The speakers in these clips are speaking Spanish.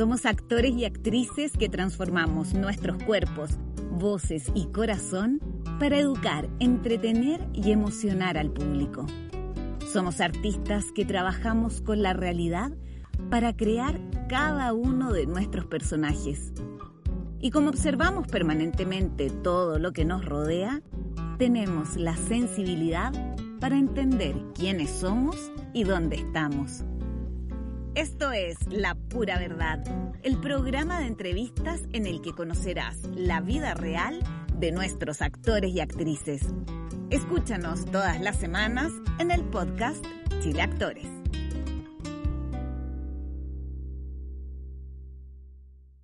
Somos actores y actrices que transformamos nuestros cuerpos, voces y corazón para educar, entretener y emocionar al público. Somos artistas que trabajamos con la realidad para crear cada uno de nuestros personajes. Y como observamos permanentemente todo lo que nos rodea, tenemos la sensibilidad para entender quiénes somos y dónde estamos. Esto es La Pura Verdad, el programa de entrevistas en el que conocerás la vida real de nuestros actores y actrices. Escúchanos todas las semanas en el podcast Chile Actores.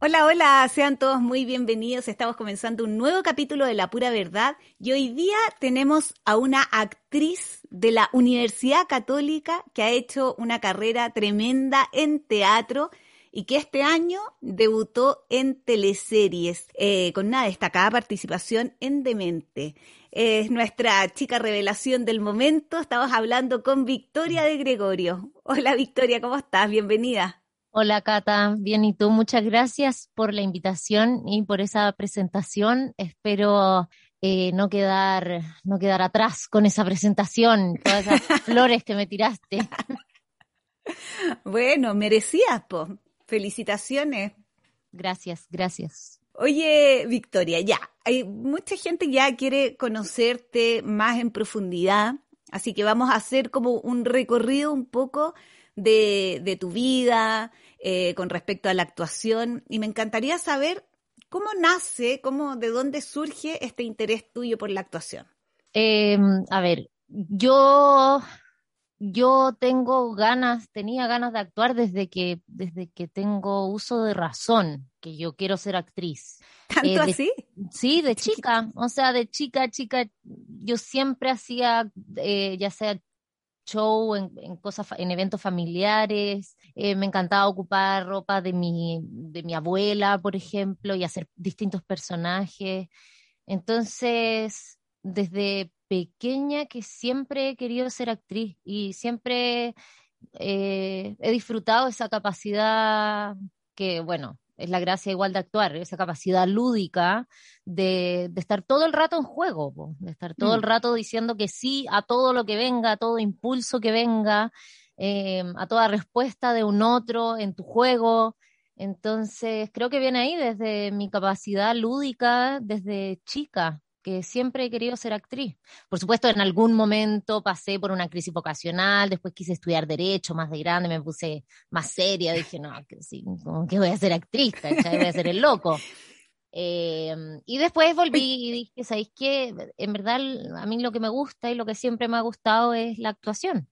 Hola, hola, sean todos muy bienvenidos. Estamos comenzando un nuevo capítulo de La Pura Verdad y hoy día tenemos a una actriz de la Universidad Católica que ha hecho una carrera tremenda en teatro y que este año debutó en teleseries eh, con una destacada participación en Demente. Es nuestra chica revelación del momento. Estamos hablando con Victoria de Gregorio. Hola Victoria, ¿cómo estás? Bienvenida. Hola Cata, bien y tú, muchas gracias por la invitación y por esa presentación. Espero eh, no quedar no quedar atrás con esa presentación, todas esas flores que me tiraste. Bueno, merecías, po. Felicitaciones. Gracias, gracias. Oye, Victoria, ya, hay mucha gente ya quiere conocerte más en profundidad, así que vamos a hacer como un recorrido un poco de, de tu vida, eh, con respecto a la actuación y me encantaría saber cómo nace, cómo, de dónde surge este interés tuyo por la actuación. Em, a ver, yo, yo tengo ganas, tenía ganas de actuar desde que, desde que tengo uso de razón, que yo quiero ser actriz. ¿Tanto Eh, de- así? Sí, de chica, o sea, de chica, chica, yo siempre hacía, eh, ya sea show en, cosas, en eventos familiares, eh, me encantaba ocupar ropa de mi, de mi abuela, por ejemplo, y hacer distintos personajes. Entonces, desde pequeña que siempre he querido ser actriz y siempre eh, he disfrutado esa capacidad que, bueno, es la gracia igual de actuar, esa capacidad lúdica de, de estar todo el rato en juego, po, de estar todo el Mm. rato diciendo que sí a todo lo que venga, a todo impulso que venga, eh, a toda respuesta de un otro en tu juego. Entonces, creo que viene ahí desde mi capacidad lúdica desde chica, que siempre he querido ser actriz. Por supuesto, en algún momento pasé por una crisis vocacional, después quise estudiar Derecho más de grande, me puse más seria, dije, no, que sí, como que voy a ser actriz, ¿cachai? Voy a ser el loco. Eh, y después volví y dije, ¿sabéis qué? En verdad, a mí lo que me gusta y lo que siempre me ha gustado es la actuación.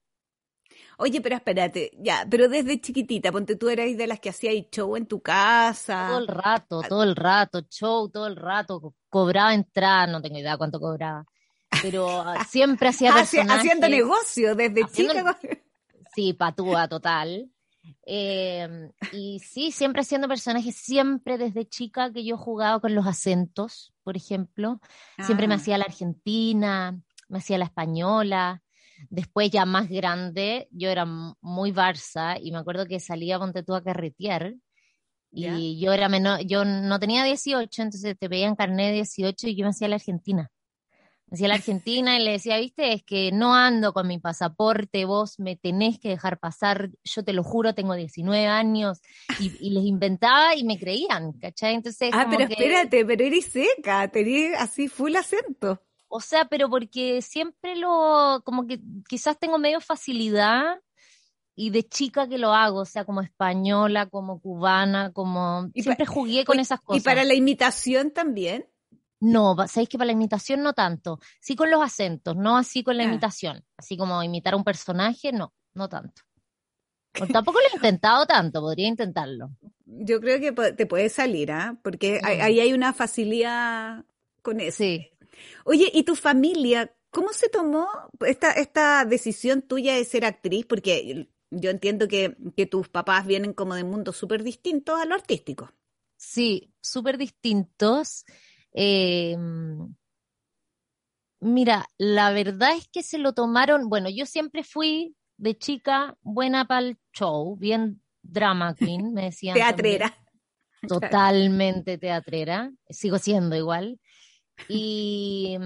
Oye, pero espérate, ya, pero desde chiquitita, ponte tú eras de las que hacías show en tu casa. Todo el rato, todo el rato, show, todo el rato, co- cobraba entrada, no tengo idea cuánto cobraba, pero ah, siempre hacía personajes. haciendo negocio desde Haciendo- chica. Sí, patúa total. Eh, y sí, siempre haciendo personajes, siempre desde chica que yo jugaba con los acentos, por ejemplo. Siempre me Ah, hacía la argentina, me hacía la española. Después, ya más grande, yo era muy Barça y me acuerdo que salía ponte tú a carretear y yo era menor, yo no tenía 18, entonces te pedían carnet de 18 y yo me hacía la argentina. Me hacía la argentina y le decía, viste, es que no ando con mi pasaporte, vos me tenés que dejar pasar, yo te lo juro, tengo 19 años y, y les inventaba y me creían, ¿cachai? Entonces, Ah, como pero que- espérate, pero eres seca, tenés así full acento. O sea, pero porque siempre lo, como que quizás tengo medio facilidad y de chica que lo hago, o sea, como española, como cubana, como Y siempre jugué con esas Y cosas. para la imitación también. No, sabéis que para la imitación no tanto, sí con los acentos, no así con la Ah. imitación, así como imitar a un personaje, no, no tanto. O tampoco lo he intentado tanto, podría intentarlo. Yo creo que te puede salir, ¿ah? Porque ahí Mm. ahí hay una facilidad con eso. Sí. Oye, ¿y tu familia? ¿Cómo se tomó esta, esta decisión tuya de ser actriz? Porque yo entiendo que, que tus papás vienen como de mundos súper distintos a lo artístico. Sí, súper distintos. Eh, mira, la verdad es que se lo tomaron, bueno, yo siempre fui de chica buena para el show, bien, drama queen, me decían. Teatrera. Totalmente teatrera, sigo siendo igual. Y,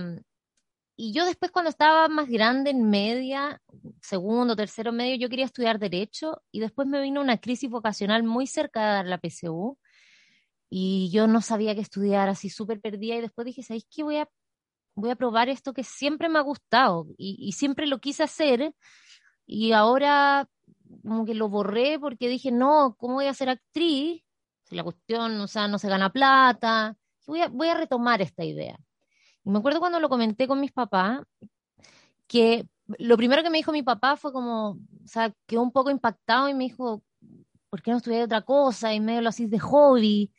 y yo después cuando estaba más grande, en media, segundo, tercero medio, yo quería estudiar derecho y después me vino una crisis vocacional muy cerca de dar la PSU y yo no sabía qué estudiar, así súper perdida y después dije, ¿sabéis qué? Voy a, voy a probar esto que siempre me ha gustado y, y siempre lo quise hacer y ahora como que lo borré porque dije, no, ¿cómo voy a ser actriz? Si la cuestión, o sea, no se gana plata. Voy a, voy a retomar esta idea. Y me acuerdo cuando lo comenté con mis papás, que lo primero que me dijo mi papá fue como, o sea, quedó un poco impactado y me dijo, ¿por qué no estudié otra cosa? Y medio lo hacís de hobby.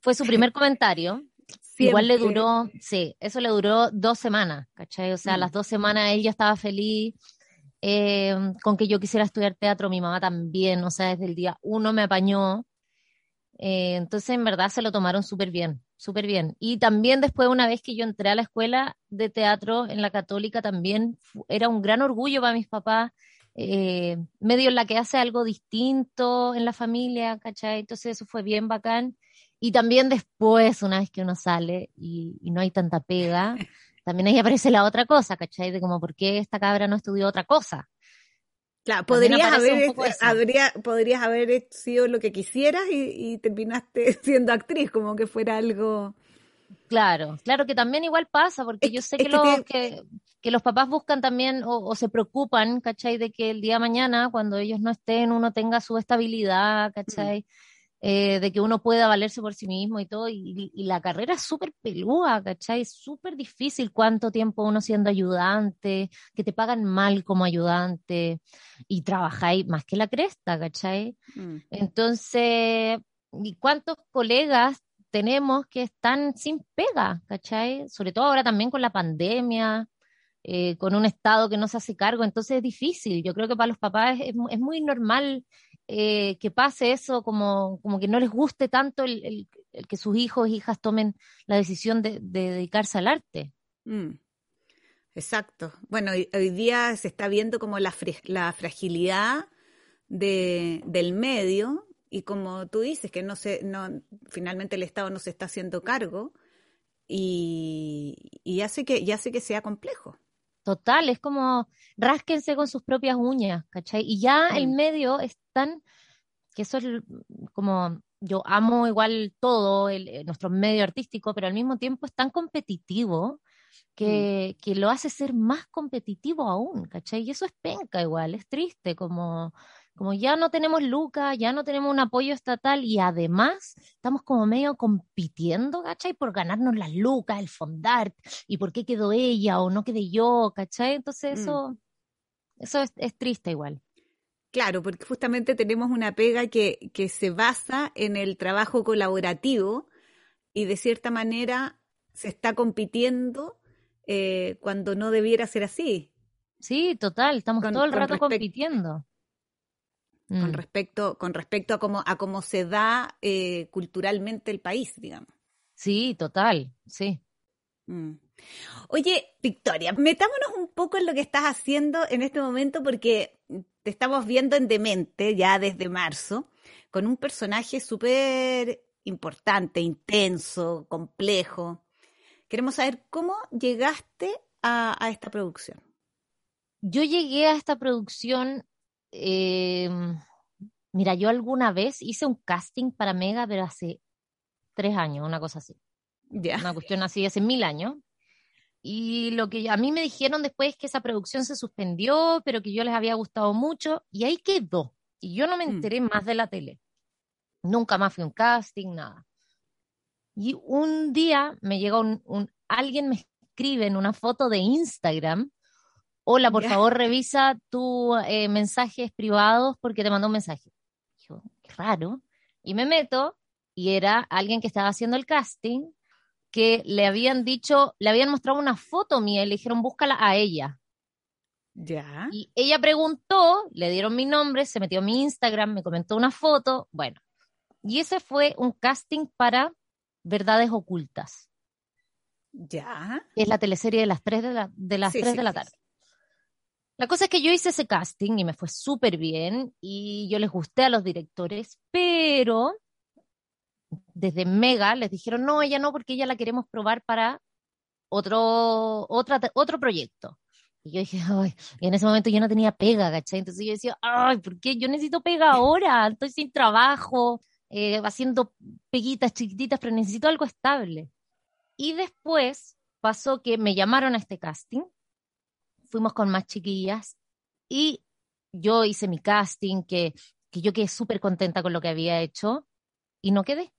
Fue su primer comentario. Igual le duró, sí, eso le duró dos semanas, ¿cachai? O sea, mm. las dos semanas él ya estaba feliz eh, con que yo quisiera estudiar teatro, mi mamá también, o sea, desde el día uno me apañó. Eh, entonces, en verdad, se lo tomaron súper bien, súper bien. Y también después, una vez que yo entré a la escuela de teatro en la católica, también era un gran orgullo para mis papás, eh, medio en la que hace algo distinto en la familia, ¿cachai? Entonces, eso fue bien bacán. Y también después, una vez que uno sale y, y no hay tanta pega, también ahí aparece la otra cosa, ¿cachai? De como, ¿por qué esta cabra no estudió otra cosa? Claro, podrías haber, habría, podrías haber sido lo que quisieras y, terminaste siendo actriz, como que fuera algo... Claro, claro que también igual pasa, porque yo sé que, los, que, los papás buscan también o, se preocupan, ¿cachai? De que el día de mañana, cuando ellos no estén, uno tenga su estabilidad, ¿cachai? Mm. Eh, de que uno pueda valerse por sí mismo y todo, y, la carrera es súper pelúa, ¿cachai? Es súper difícil cuánto tiempo uno siendo ayudante, que te pagan mal como ayudante, y trabajáis más que la cresta, ¿cachai? Mm. Entonces, ¿y cuántos colegas tenemos que están sin pega, ¿cachai? Sobre todo ahora también con la pandemia, eh, con un Estado que no se hace cargo, entonces es difícil. Yo creo que para los papás es, es muy normal eh, que pase eso, como, como que no les guste tanto el, que sus hijos e hijas tomen la decisión de, dedicarse al arte. Mm. Exacto. Bueno, hoy, día se está viendo como la, la fragilidad de, del medio y como tú dices, que no se, no, finalmente el Estado no se está haciendo cargo y, y hace, que, y hace que sea complejo. Total, es como rásquense con sus propias uñas, ¿cachai? Y ya el mm. medio es tan, que eso es como, yo amo igual todo, el, eh, nuestro medio artístico, pero al mismo tiempo es tan competitivo que, mm. que lo hace ser más competitivo aún, ¿cachai? Y eso es penca igual, es triste, como como ya no tenemos lucas, ya no tenemos un apoyo estatal y además estamos como medio compitiendo, ¿cachai? Por ganarnos las lucas, el fondart, y por qué quedó ella o no quedé yo, ¿cachai? Entonces mm. eso, eso es, triste igual. Claro, porque justamente tenemos una pega que, que se basa en el trabajo colaborativo y de cierta manera se está compitiendo eh, cuando no debiera ser así. Sí, total, estamos todo el rato compitiendo con mm. respecto, con respecto a cómo, a cómo se da eh, culturalmente el país, digamos. Sí, total, sí. Mm. Oye, Victoria, metámonos un poco en lo que estás haciendo en este momento porque te estamos viendo en Demente ya desde marzo, con un personaje súper importante, intenso, complejo. Queremos saber cómo llegaste a, a esta producción. Yo llegué a esta producción eh, mira, yo alguna vez hice un casting para Mega, pero hace tres años, una cosa así. Una cuestión así, hace mil años. Y lo que a mí me dijeron después es que esa producción se suspendió, pero que yo les había gustado mucho, y ahí quedó. Y yo no me mm. enteré más de la tele. Nunca más fui a un casting, nada. Y un día me llegó un alguien me escribe en una foto de Instagram hola, por favor revisa tus eh, mensajes privados porque te mandó un mensaje. Yo, qué raro. Y me meto y era alguien que estaba haciendo el casting que le habían dicho, le habían mostrado una foto mía y le dijeron búscala a ella. Ya. Y ella preguntó, le dieron mi nombre, se metió a mi Instagram, me comentó una foto, bueno. Y ese fue un casting para Verdades Ocultas. Ya. Es la teleserie de las 3 de la, de las de la tarde. La cosa es que yo hice ese casting y me fue súper bien y yo les gusté a los directores, pero desde Mega les dijeron, no, ella no, porque ella la queremos probar para otro, otra, otro proyecto. Y yo dije, ay, y en ese momento yo no tenía pega, ¿cachai? Entonces yo decía, ay, ¿por qué? Yo necesito pega ahora, estoy sin trabajo, eh, haciendo peguitas chiquititas, pero necesito algo estable. Y después pasó que me llamaron a este casting fuimos con más chiquillas y yo hice mi casting, que, que yo quedé súper contenta con lo que había hecho y no quedé.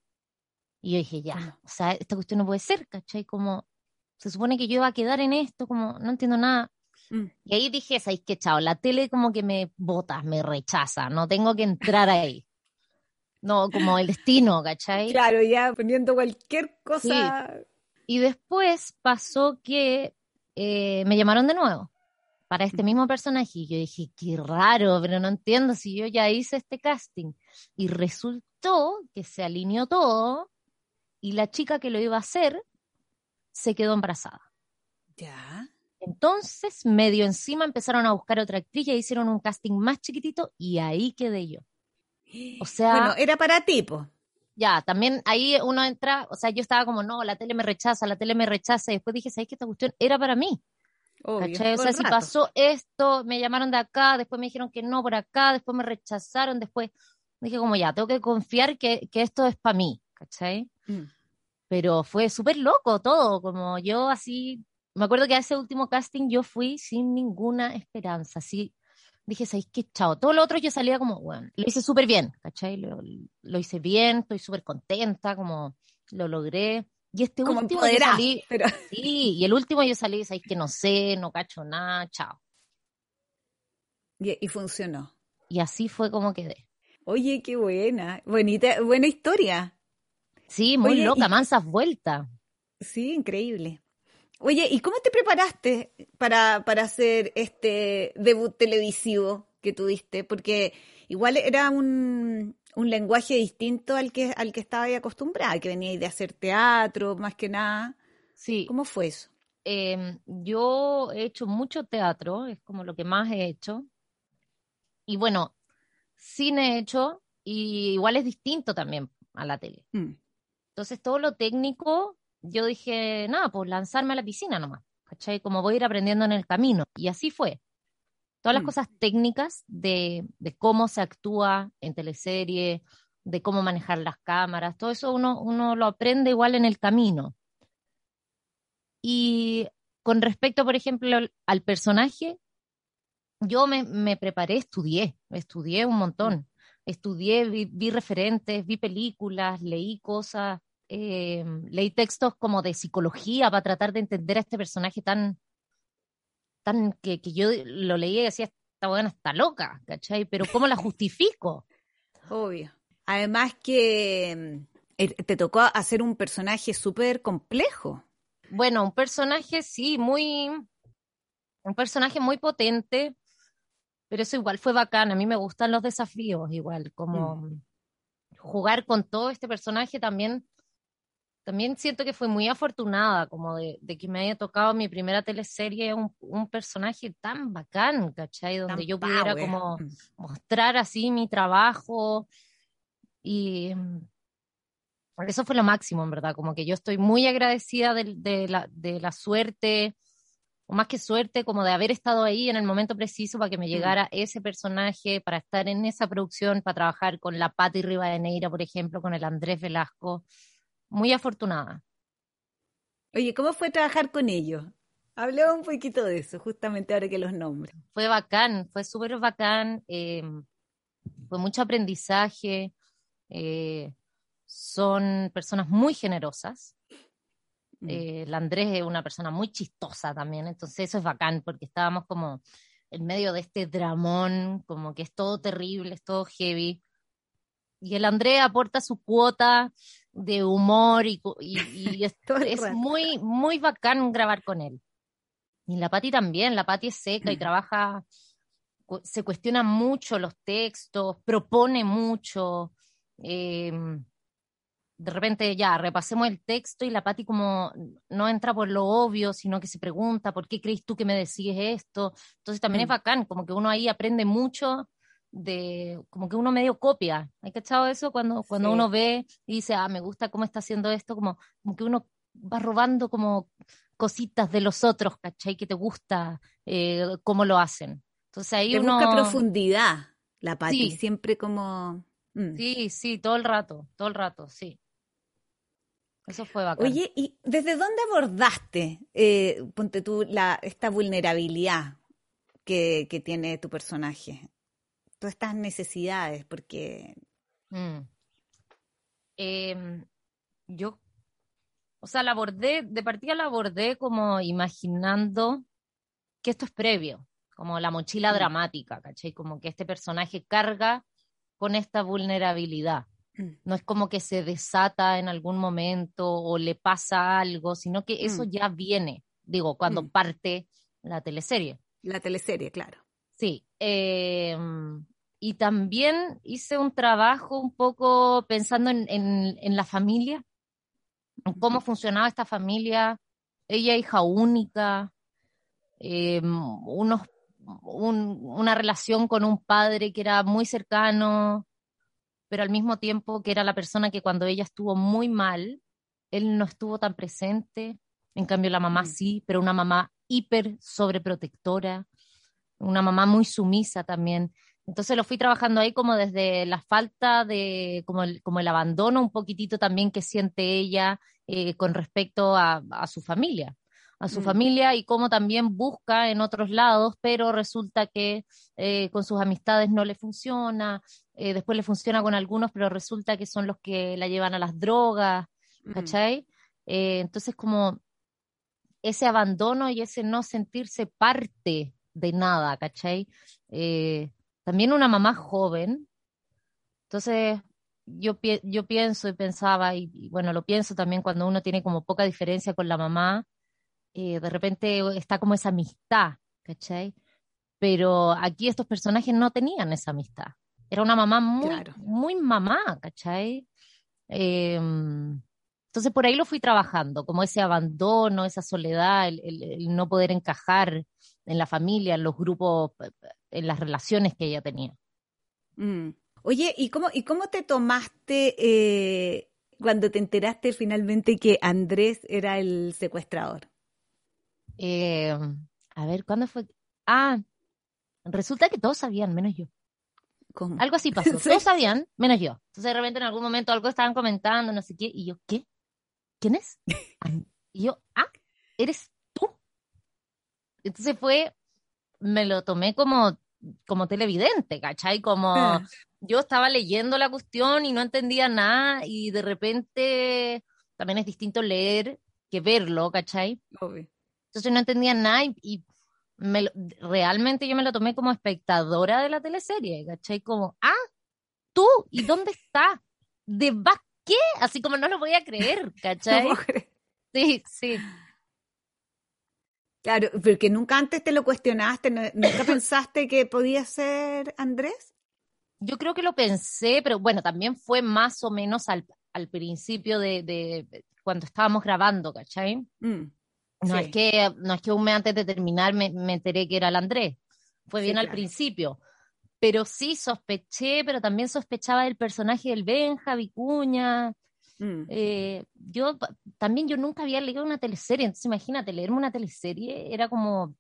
Y yo dije, ya, o sea, esta cuestión no puede ser, ¿cachai? Como, se supone que yo iba a quedar en esto, como, no entiendo nada. Mm. Y ahí dije, ¿sabes qué, chao? La tele como que me bota, me rechaza, no tengo que entrar ahí. No, como el destino, ¿cachai? Claro, ya poniendo cualquier cosa. Y después pasó que eh, me llamaron de nuevo para este mismo personaje. Y yo dije, qué raro, pero no entiendo si yo ya hice este casting. Y resultó que se alineó todo y la chica que lo iba a hacer se quedó embarazada. Ya. Entonces, medio encima empezaron a buscar otra actriz y hicieron un casting más chiquitito y ahí quedé yo. O sea. Bueno, era para tipo. Ya, también ahí uno entra, o sea, yo estaba como, no, la tele me rechaza, la tele me rechaza, y después dije, ¿sabes qué? Esta cuestión era para mí. O sea, si pasó esto, me llamaron de acá, después me dijeron que no por acá, después me rechazaron, después dije como ya, tengo que confiar que, que esto es para mí, ¿cachai? Mm. Pero fue súper loco todo, como yo así, me acuerdo que a ese último casting yo fui sin ninguna esperanza, así dije, ¿sabéis qué? Chao. Todo lo otro yo salía como, bueno, lo hice súper bien, ¿cachai? Lo, lo hice bien, estoy súper contenta, como lo logré. Y este último yo salí, pero... sí, y el último yo salí, sabéis que no sé, no cacho nada, chao. Y, funcionó. Y así fue como quedé. Oye, qué buena, bonita, buena historia. Sí, muy loca, mansas vueltas. Sí, increíble. Oye, ¿y cómo te preparaste para, para hacer este debut televisivo que tuviste? Porque igual era un, un lenguaje distinto al que, al que estaba acostumbrada, que venía de hacer teatro, más que nada. Sí. ¿Cómo fue eso? Em, yo he hecho mucho teatro, es como lo que más he hecho. Y bueno, cine he hecho, y igual es distinto también a la tele. Mm. Entonces, todo lo técnico, yo dije, nada, pues lanzarme a la piscina nomás, ¿cachai? Como voy a ir aprendiendo en el camino. Y así fue. Todas las mm. cosas técnicas de, cómo se actúa en teleserie, de cómo manejar las cámaras, todo eso uno, uno lo aprende igual en el camino. Y con respecto, por ejemplo, al personaje, yo me, preparé, estudié, estudié un montón. Estudié, vi, referentes, vi películas, leí cosas, eh, leí textos como de psicología para tratar de entender a este personaje tan, tan que, yo lo leía y decía, esta buena está loca, ¿cachai? Pero ¿cómo la justifico? Obvio. Además que mm, te tocó hacer un personaje súper complejo. Bueno, un personaje, sí, muy, un personaje muy potente, pero eso igual fue bacán. A mí me gustan los desafíos, igual, como mm. jugar con todo este personaje también también siento que fue muy afortunada, como de, que me haya tocado mi primera teleserie un, un personaje tan bacán, ¿cachai? Donde yo pudiera como mm. mostrar así mi trabajo y eso fue lo máximo, en verdad, como que yo estoy muy agradecida de, la, de la suerte, o más que suerte, como de haber estado ahí en el momento preciso para que me mm. llegara ese personaje, para estar en esa producción, para trabajar con la Patti Rivadeneira, por ejemplo, con el Andrés Velasco muy afortunada. Oye, ¿cómo fue trabajar con ellos? Hablé un poquito de eso, justamente ahora que los nombres. Fue bacán, fue súper bacán, em, fue mucho aprendizaje, eh, son personas muy generosas. Mm. Eh, el Andrés es una persona muy chistosa también, entonces eso es bacán porque estábamos como en medio de este dramón, como que es todo terrible, es todo heavy. Y el Andrés aporta su cuota de humor y, y, es, muy, muy bacán grabar con él. Y la Patti también, la Patti es seca y mm. trabaja, se cuestiona mucho los textos, propone mucho. Em, de repente ya repasemos el texto y la Patti como no entra por lo obvio, sino que se pregunta, ¿por qué crees tú que me decís esto? Entonces también es Mm. bacán, como que uno ahí aprende mucho de, como que uno medio copia. ¿Hay cachado eso? Cuando, cuando Sí. uno ve y dice, ah, me gusta cómo está haciendo esto, como, como que uno va robando como cositas de los otros, ¿cachai? Que te gusta eh, cómo lo hacen. Entonces ahí Te uno... busca profundidad, la Pati, Sí. siempre como... mm. Sí, sí, todo el rato, todo el rato, sí. Eso fue bacán. Oye, ¿y desde dónde abordaste, eh, ponte tú, la, esta vulnerabilidad que, que tiene tu personaje? Todas estas necesidades, porque... Mm. Em, yo, o sea, la abordé, de partida la abordé como imaginando que esto es previo, como la mochila Mm. dramática, ¿cachai? Como que este personaje carga con esta vulnerabilidad. Mm. No es como que se desata en algún momento o le pasa algo, sino que eso Mm. ya viene, digo, cuando Mm. parte la teleserie. La teleserie, claro. Sí, em, y también hice un trabajo un poco pensando en, en- en la familia, en cómo funcionaba esta familia, ella hija única, em, unos, un- una relación con un padre que era muy cercano, pero al mismo tiempo que era la persona que cuando ella estuvo muy mal, él no estuvo tan presente, en cambio la mamá Mm. sí, pero una mamá hiper sobreprotectora una mamá muy sumisa también. Entonces lo fui trabajando ahí como desde la falta de, como el, como el abandono un poquitito también que siente ella eh, con respecto a, a su familia, a su Mm. familia y cómo también busca en otros lados, pero resulta que eh, con sus amistades no le funciona, eh, después le funciona con algunos, pero resulta que son los que la llevan a las drogas, Mm. ¿cachai? Eh, entonces como ese abandono y ese no sentirse parte de nada, ¿cachai? Eh, también una mamá joven. Entonces, yo, pi- yo pienso y pensaba, y, y bueno, lo pienso también cuando uno tiene como poca diferencia con la mamá, eh, de repente está como esa amistad, ¿cachai? Pero aquí estos personajes no tenían esa amistad. Era una mamá muy, Claro. muy mamá, ¿cachai? Eh, entonces por ahí lo fui trabajando, como ese abandono, esa soledad, el, el- el no poder encajar en la familia, en los grupos, en las relaciones que ella tenía. Mm. Oye, ¿y cómo, ¿y cómo te tomaste eh, cuando te enteraste finalmente que Andrés era el secuestrador? Eh, a ver, ¿cuándo fue? Ah, resulta que todos sabían, menos yo. ¿Cómo? Algo así pasó. Sí. Todos sabían, menos yo. Entonces de repente en algún momento algo estaban comentando, no sé qué, y yo, ¿qué? ¿Quién es? Y yo, ah, ¿eres tú? Entonces fue, me lo tomé como, como televidente, ¿cachai? Como Ah. yo estaba leyendo la cuestión y no entendía nada, y de repente también es distinto leer que verlo, ¿cachai? Obvio. Entonces no entendía nada y, y me lo- realmente yo me lo tomé como espectadora de la teleserie, ¿cachai? Como, ah, tú, ¿y dónde está? ¿De qué? Así como no lo voy a creer, ¿cachai? ¿Cómo crees? Sí, sí. Claro, porque nunca antes te lo cuestionaste, no- nunca pensaste que podía ser Andrés. Yo creo que lo pensé, pero bueno, también fue más o menos al, al principio de, de cuando estábamos grabando, ¿cachai? Mm, No sí. es que, no es que un mes antes de terminar me, me enteré que era el Andrés. Fue Sí, bien al principio. Pero sí sospeché, pero también sospechaba del personaje del Benja, Vicuña. Mm. Eh, yo también yo nunca había leído una teleserie, entonces imagínate, leerme una teleserie era como,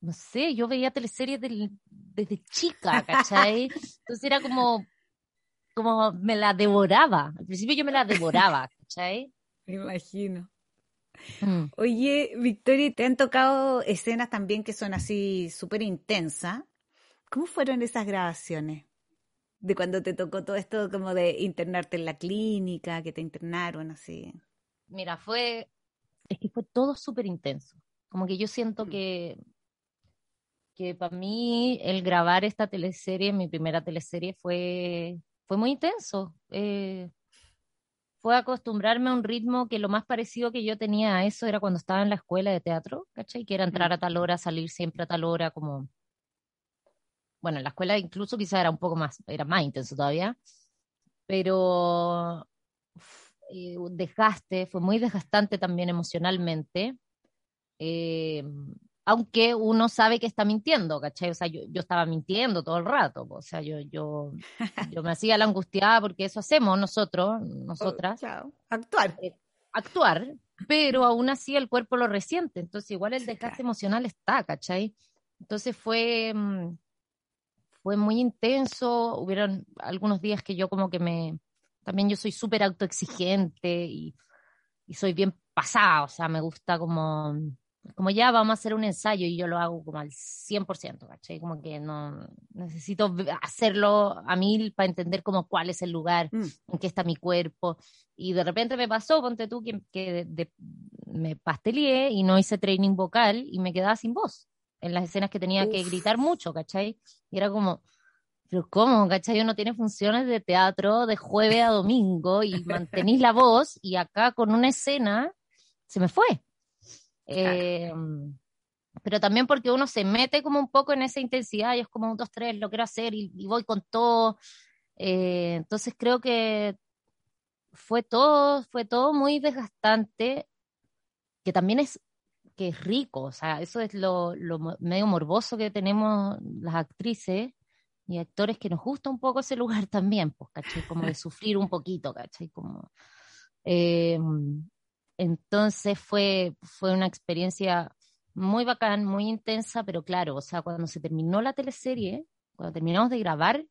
no sé, yo veía teleseries del- desde chica, ¿cachai? Entonces era como, como me la devoraba. Al principio yo me la devoraba, ¿cachai? Me imagino. Mm. Oye, Victoria, ¿te han tocado escenas también que son así súper intensas? ¿Cómo fueron esas grabaciones? De cuando te tocó todo esto como de internarte en la clínica, que te internaron así. Mira, fue, es que fue todo súper intenso. Como que yo siento Mm. que, que para mí el grabar esta teleserie, mi primera teleserie, fue, fue muy intenso. Eh, fue acostumbrarme a un ritmo que lo más parecido que yo tenía a eso era cuando estaba en la escuela de teatro, ¿cachai? Que era entrar a tal hora, salir siempre a tal hora, como... Bueno, en la escuela incluso quizá era un poco más, era más intenso todavía, pero eh, desgaste, fue muy desgastante también emocionalmente. Eh, aunque uno sabe que está mintiendo, ¿cachai? O sea, yo, yo estaba mintiendo todo el rato, o sea, yo, yo, yo me hacía la angustiada porque eso hacemos nosotros, nosotras. Claro, actuar. Eh, actuar, pero aún así el cuerpo lo resiente, entonces igual el desgaste emocional está, ¿cachai? Entonces fue, mm, fue muy intenso, hubieron algunos días que yo como que me, también yo soy súper autoexigente y, y soy bien pasada, o sea, me gusta como como ya vamos a hacer un ensayo y yo lo hago como al 100%, ¿cachai? Como que no necesito hacerlo a mil para entender como cuál es el lugar, mm. en qué está mi cuerpo. Y de repente me pasó, ponte tú, que, que me pastelié y no hice training vocal y me quedaba sin voz en las escenas que tenía que gritar mucho, ¿cachai? Y era como, pero ¿cómo? ¿Cachai? Uno tiene funciones de teatro de jueves a domingo y mantenís la voz y acá con una escena se me fue. Eh, pero también porque uno se mete como un poco en esa intensidad y es como un, dos, tres, lo quiero hacer y, voy con todo. Eh, entonces creo que fue todo, fue todo muy desgastante, que también es que es rico, o sea, eso es lo, lo medio morboso que tenemos las actrices y actores que nos gusta un poco ese lugar también, pues, ¿cachai? Como de sufrir un poquito, ¿cachai? Como, eh, entonces fue, fue una experiencia muy bacán, muy intensa, pero claro, o sea, cuando se terminó la teleserie, cuando terminamos de grabar,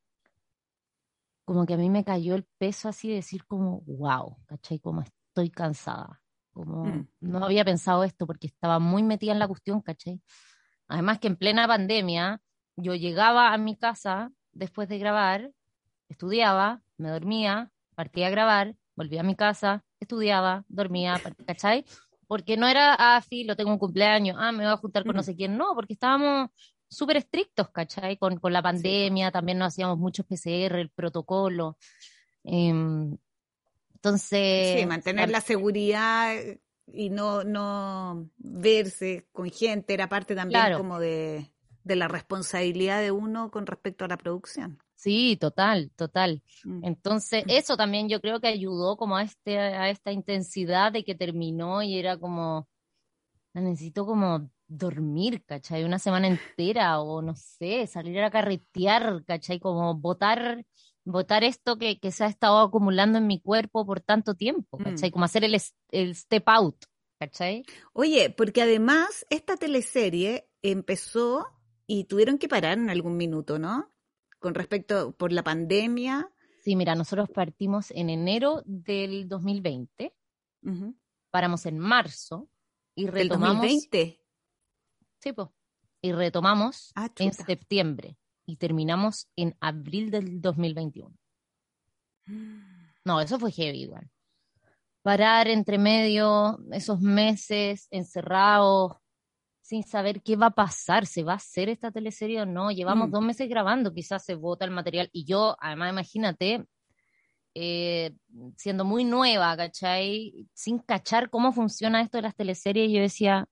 como que a mí me cayó el peso así de decir como, wow, ¿cachai? Como estoy cansada, como mm. no había pensado esto porque estaba muy metida en la cuestión, ¿cachai? Además que en plena pandemia, yo llegaba a mi casa después de grabar, estudiaba, me dormía, partía a grabar, volvía a mi casa, estudiaba, dormía, ¿cachai? Porque no era, ah, sí, lo tengo un cumpleaños, ah, me voy a juntar con no sé quién, no, porque estábamos súper estrictos, ¿cachai? Con, con la pandemia, también no hacíamos muchos PCR, el protocolo. Em, entonces... Sí, mantener la seguridad y no, no verse con gente era parte también como de, de la responsabilidad de uno con respecto a la producción. Sí, total, total. Mm. Entonces, eso también yo creo que ayudó como a, este, a esta intensidad de que terminó y era como, necesito como dormir, ¿cachai? Una semana entera o no sé, salir a carretear, ¿cachai? Como botar, botar esto que, que se ha estado acumulando en mi cuerpo por tanto tiempo, ¿cachai? Mm. Como hacer el, el step out, ¿cachai? Oye, porque además esta teleserie empezó y tuvieron que parar en algún minuto, ¿no? Con respecto por la pandemia? Sí, mira, nosotros partimos en enero del 2020, paramos en marzo y retomamos. ¿El 2020? Sí, pues. Y retomamos ah, en septiembre y terminamos en abril del 2021. No, eso fue heavy igual. Parar entre medio esos meses encerrados, sin saber qué va a pasar, se va a hacer esta teleserie o no. Llevamos mm. dos meses grabando, quizás se vota el material. Y yo, además, imagínate, eh, siendo muy nueva, ¿cachai? Sin cachar cómo funciona esto de las teleseries, yo decía,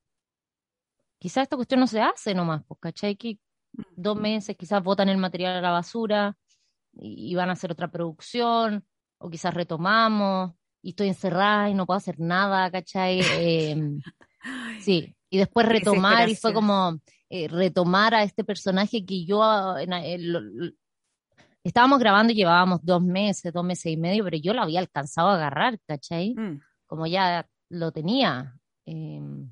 quizás esta cuestión no se hace nomás, pues, ¿cachai? Que dos mm. meses quizás votan el material a la basura y, van a hacer otra producción, o quizás retomamos y estoy encerrada y no puedo hacer nada, ¿cachai? Em, sí, y después retomar, y fue como eh, retomar a este personaje que yo ah, estábamos grabando y llevábamos dos meses, dos meses y medio, pero yo lo había alcanzado a agarrar, ¿cachai? Mm. Como ya lo tenía. Em,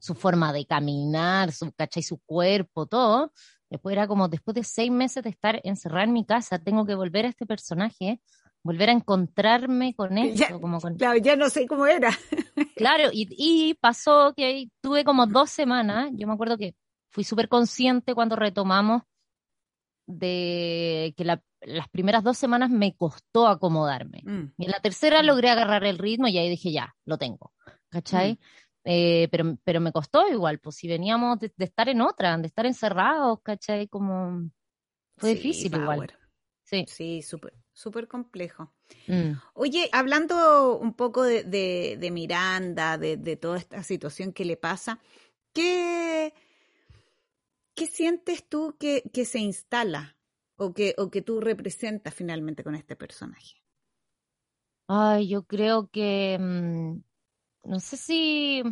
su forma de caminar, su, ¿cachai? Su cuerpo, todo. Después era como, después de seis meses de estar encerrada en mi casa, tengo que volver a este personaje volver a encontrarme con esto. como con... Claro, ya no sé cómo era. claro, y, y pasó que tuve como dos semanas, yo me acuerdo que fui súper consciente cuando retomamos de que las primeras dos semanas me costó acomodarme. Mm. Y en la tercera mm. logré agarrar el ritmo y ahí dije, ya, lo tengo. ¿Cachai? Mm. Eh, pero, pero me costó igual, pues si veníamos de, estar en otra, de estar encerrados, ¿cachai? Como fue difícil igual. Sí, sí, súper súper complejo. Mm. Oye, hablando un poco de, Miranda, de, toda esta situación que le pasa, ¿qué, qué sientes tú que, se instala o que, o que tú representas finalmente con este personaje? Ay, yo creo que, mm, no sé si,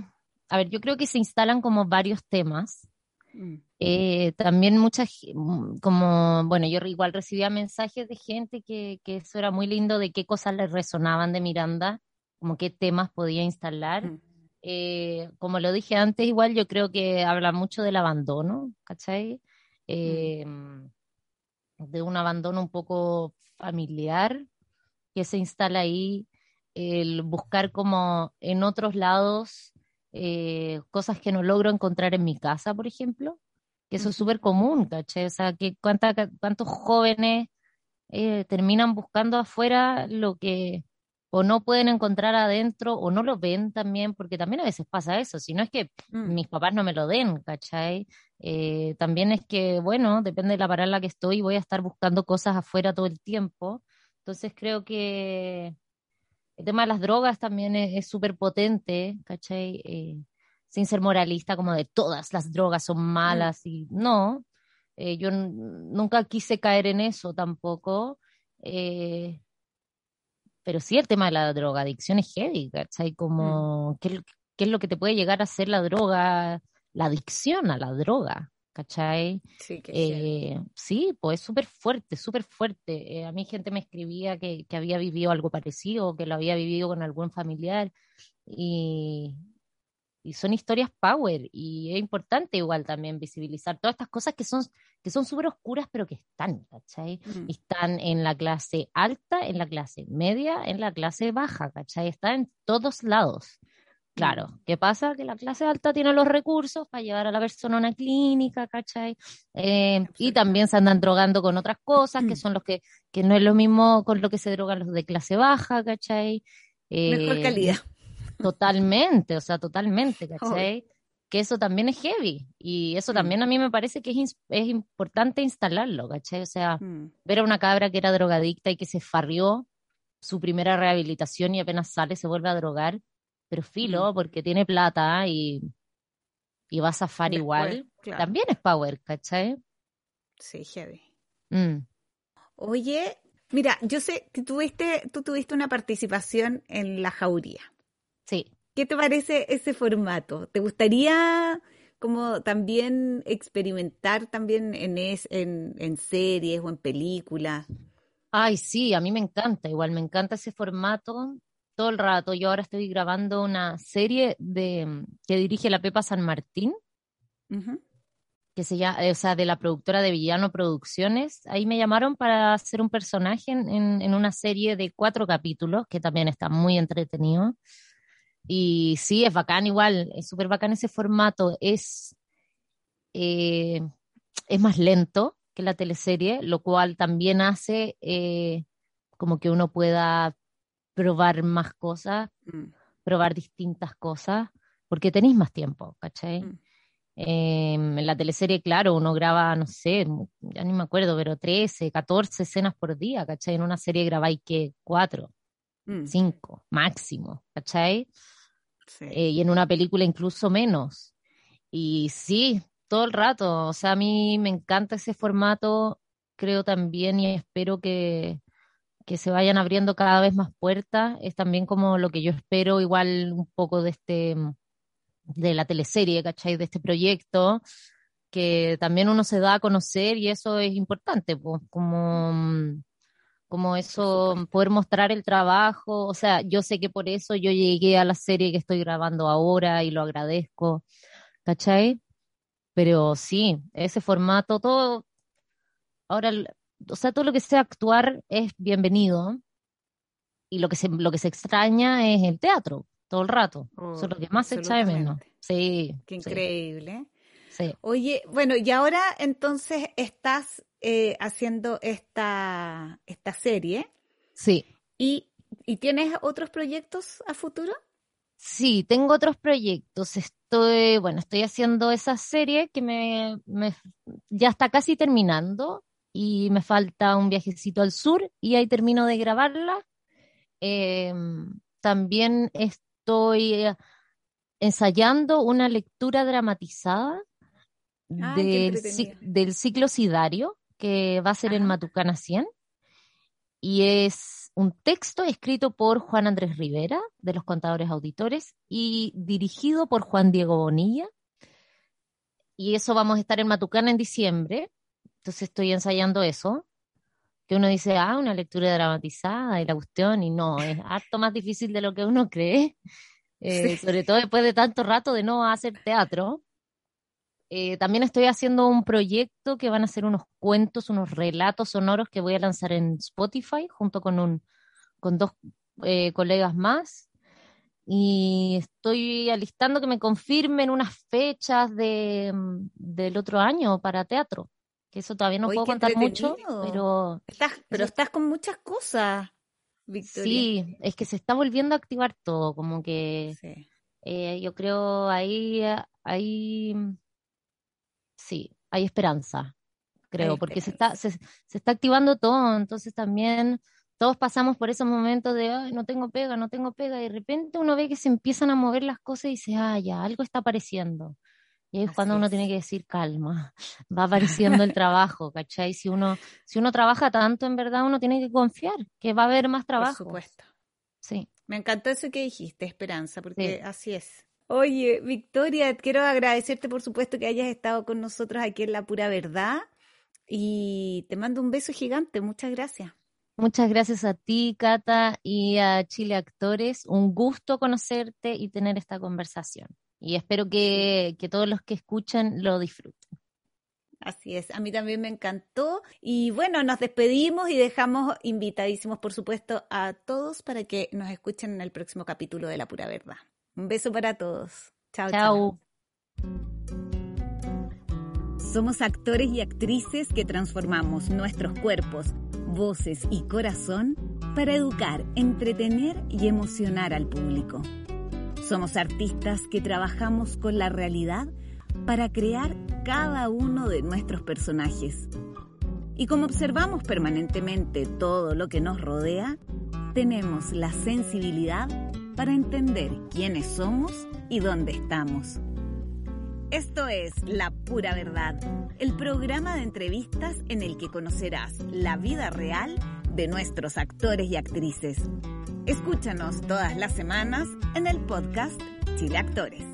a ver, yo creo que se instalan como varios temas. Mm. Eh, también muchas, mm, como, bueno, yo igual recibía mensajes de gente que, que eso era muy lindo, de qué cosas les resonaban de Miranda, como qué temas podía instalar. Mm. Eh, como lo dije antes, igual yo creo que habla mucho del abandono, ¿cachai? Eh, de un abandono un poco familiar que se instala ahí, el buscar como en otros lados eh, cosas que no logro encontrar en mi casa, por ejemplo, que eso es súper común, ¿cachai? O sea, que cuánta, cuántos jóvenes eh, terminan buscando afuera lo que o no pueden encontrar adentro o no lo ven también, porque también a veces pasa eso, si no es que Mm. mis papás no me lo den, ¿cachai? Eh, también es que, bueno, depende de la parada en la que estoy, voy a estar buscando cosas afuera todo el tiempo. Entonces creo que el tema de las drogas también es súper potente, ¿cachai? Eh, sin ser moralista, como de todas las drogas son Mm. malas y no, eh, yo nunca quise caer en eso tampoco. eh, pero sí el tema de la drogadicción es heavy, ¿cachai? Mm. Como, ¿qué, es lo- qué es lo que te puede llegar a hacer la droga, la adicción a la droga, ¿cachai? Sí, que. Eh, sí, pues es súper fuerte, súper fuerte. Eh, a mí gente me escribía que, que había vivido algo parecido, que lo había vivido con algún familiar y, y son historias power y es importante igual también visibilizar todas estas cosas que son que son súper oscuras pero que están, ¿cachai? Mm. Están en la clase alta, en la clase media, en la clase baja, ¿cachai? Está en todos lados. Claro, ¿qué pasa? Que la clase alta tiene los recursos para llevar a la persona a una clínica, ¿cachai? Eh, y también se andan drogando con otras cosas, que son los que, que no es lo mismo con lo que se drogan los de clase baja, ¿cachai? Mejor Eh, calidad. Totalmente, o sea, totalmente. ¿cachai? Que eso también es heavy y eso Mm. también a mí me parece que es, es importante instalarlo, ¿cachai? O sea, Mm. ver a una cabra que era drogadicta y que se farrió su primera rehabilitación y apenas sale se vuelve a drogar, pero filo, Mm. porque tiene plata y, y va a zafar Después, igual, claro. también es power, ¿cachai? Sí, heavy. Mm, Oye, mira, yo sé que tuviste, tú tuviste una participación en La Jauría. sí. ¿Qué te parece ese formato? ¿Te gustaría como también experimentar también en, es, en, en series o en películas? Ay, sí, a mí me encanta, igual me encanta ese formato todo el rato. Yo ahora estoy grabando una serie de que dirige la Pepa San Martín, que se llama, o sea, de la productora de Villano Producciones. Ahí me llamaron para hacer un personaje en, en- en una serie de cuatro capítulos, que también está muy entretenido. Y sí, es bacán igual, es súper bacán ese formato. Es, eh, es más lento que la teleserie, lo cual también hace eh, como que uno pueda probar más cosas, Mm. probar distintas cosas, porque tenéis más tiempo, ¿cachai? Mm. Eh, en la teleserie, claro, uno graba, no sé, ya ni me acuerdo, pero 13, 14 escenas por día, ¿cachai? En una serie grabáis que cuatro, Mm. cinco, máximo, ¿cachai? Sí. Eh, y en una película incluso menos. Y sí, todo el rato, o sea, a mí me encanta ese formato, creo también y espero que, que se vayan abriendo cada vez más puertas. Es también como lo que yo espero, igual un poco de este, de la teleserie, ¿cachai? De este proyecto, que también uno se da a conocer y eso es importante, pues, como, como eso, poder mostrar el trabajo. O sea, yo sé que por eso yo llegué a la serie que estoy grabando ahora y lo agradezco, ¿cachai? Pero sí, ese formato, todo, ahora, o sea, todo lo que sea actuar es bienvenido y lo que se, lo que se extraña es el teatro, todo el rato. Eso es lo que más se echa de menos. Sí, Qué sí, increíble. sí. Oye, bueno, y ahora entonces estás eh, haciendo esta, esta serie Sí, y, y tienes otros proyectos a futuro. sí, tengo otros proyectos. Estoy, bueno, estoy haciendo esa serie que me, me- ya está casi terminando y me falta un viajecito al sur y ahí termino de grabarla. Em, también estoy eh, ensayando una lectura dramatizada del, del ciclo Sidario, que va a ser en. Matucana 100. Y es un texto escrito por Juan Andrés Rivera, de los Contadores Auditores, y dirigido por Juan Diego Bonilla. Y eso vamos a estar en Matucana en diciembre. Entonces estoy ensayando eso. Que uno dice, ah, una lectura dramatizada y la cuestión, y no, es harto más difícil de lo que uno cree. Eh, sobre todo después de tanto rato de no hacer teatro. Eh, también estoy haciendo un proyecto que van a ser unos cuentos, unos relatos sonoros que voy a lanzar en Spotify junto con, un, con dos eh, colegas más. Y estoy alistando que me confirmen unas fechas de, mm, del otro año para teatro. Que eso todavía no puedo contar mucho, pero... Estás, pero estás con muchas cosas. Sí, es que se está volviendo a activar todo, como que eh, yo creo ahí, ahí sí, hay esperanza, creo, porque se está, se, está activando todo, entonces también todos pasamos por esos momentos de, ay, no tengo pega, no tengo pega, y de repente uno ve que se empiezan a mover las cosas y dice, ah, ya, algo está apareciendo. Y ahí es cuando uno tiene que decir calma, va apareciendo el trabajo, ¿cachai? Si uno, si uno trabaja tanto, en verdad uno tiene que confiar que va a haber más trabajo. Por supuesto. Sí. Me encantó eso que dijiste, Esperanza, porque así es. Oye, Victoria, quiero agradecerte por supuesto que hayas estado con nosotros aquí en La Pura Verdad y te mando un beso gigante. Muchas gracias. Muchas gracias a ti, Cata, y a Chile Actores. Un gusto conocerte y tener esta conversación y espero que, todos los que escuchan lo disfruten. Así es, a mí también me encantó. Y bueno, nos despedimos y dejamos invitadísimos, por supuesto, a todos para que nos escuchen en el próximo capítulo de La Pura Verdad. Un beso para todos. Chao, chao. Somos actores y actrices que transformamos nuestros cuerpos, voces y corazón para educar, entretener y emocionar al público. Somos artistas que trabajamos con la realidad para crear cada uno de nuestros personajes. Y como observamos permanentemente todo lo que nos rodea, tenemos la sensibilidad para entender quiénes somos y dónde estamos. Esto es La Pura Verdad, el programa de entrevistas en el que conocerás la vida real de nuestros actores y actrices. Escúchanos todas las semanas en el podcast Chile Actores.